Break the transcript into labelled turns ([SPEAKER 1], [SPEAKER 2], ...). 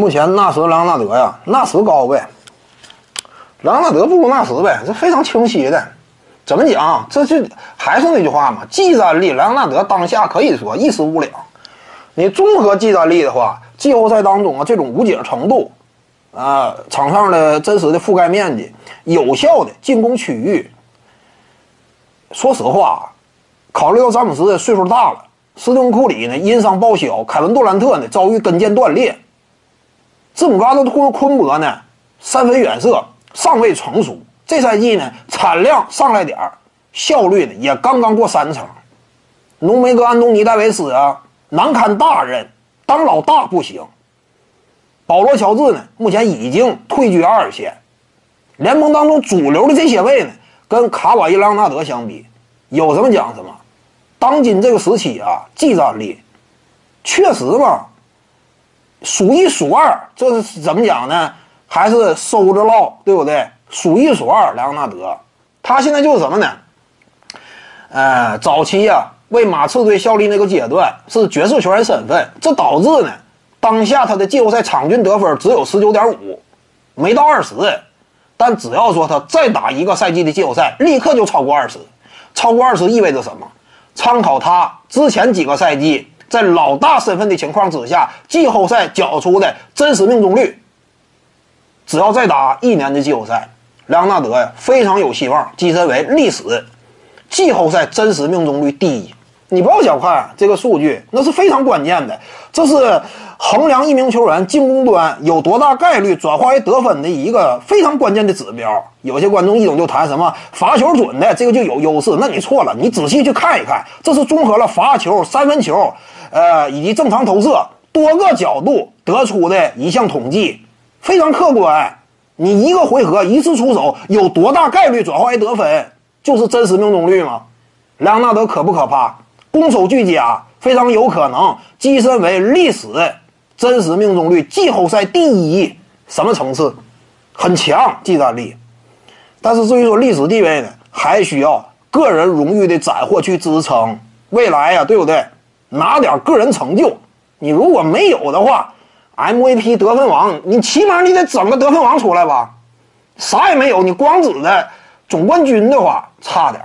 [SPEAKER 1] 目前纳什、莱昂纳德呀，纳什高呗，莱昂纳德不如纳什呗，这非常清晰的。怎么讲？这就还是那句话嘛，技战力，莱昂纳德当下可以说一时无两。你综合技战力的话，季后赛当中啊，这种无解程度，啊，场上的真实的覆盖面积，有效的进攻区域。说实话，考虑到詹姆斯的岁数大了，斯顿库里呢因伤报销，凯文杜兰特呢遭遇跟腱断裂，字母哥阿特昆博呢三分远射尚未成熟。这赛季呢，产量上来点儿，效率呢也刚刚过三成。浓眉哥安东尼戴维斯啊，难堪大任，当老大不行。保罗乔治呢，目前已经退居二线。联盟当中主流的这些位呢，跟卡瓦伊·莱昂纳德相比，有什么讲什么。当今这个时期啊，技战力确实嘛，数一数二。这是怎么讲呢？还是收着唠，对不对？数一数二，莱昂纳德，他现在就是什么呢？呃，早期呀为马刺队效力那个阶段是爵士球员身份，这导致呢，当下他的季后赛场均得分只有十九点五，没到二十。但只要说他再打一个赛季的季后赛，立刻就超过二十。超过二十意味着什么？参考他之前几个赛季在老大身份的情况之下，季后赛缴出的真实命中率，只要再打一年的季后赛。莱昂纳德呀，非常有希望跻身为历史季后赛真实命中率第一。你不要小看这个数据，那是非常关键的。这是衡量一名球员进攻端有多大概率转化为得分的一个非常关键的指标。有些观众一懂就谈什么罚球准的，这个就有优势。那你错了，你仔细去看一看，这是综合了罚球、三分球，呃，以及正常投射多个角度得出的一项统计，非常客观。你一个回合一次出手有多大概率转化为得分，就是真实命中率吗？莱昂纳德可不可怕？攻守俱佳，非常有可能跻身为历史真实命中率季后赛第一。什么层次？很强技战力。但是至于说历史地位呢，还需要个人荣誉的斩获去支撑。未来呀，对不对？拿点个人成就。你如果没有的话。MVP 得分王，你起码你得整个得分王出来吧？啥也没有，你光指着总冠军的话，差点。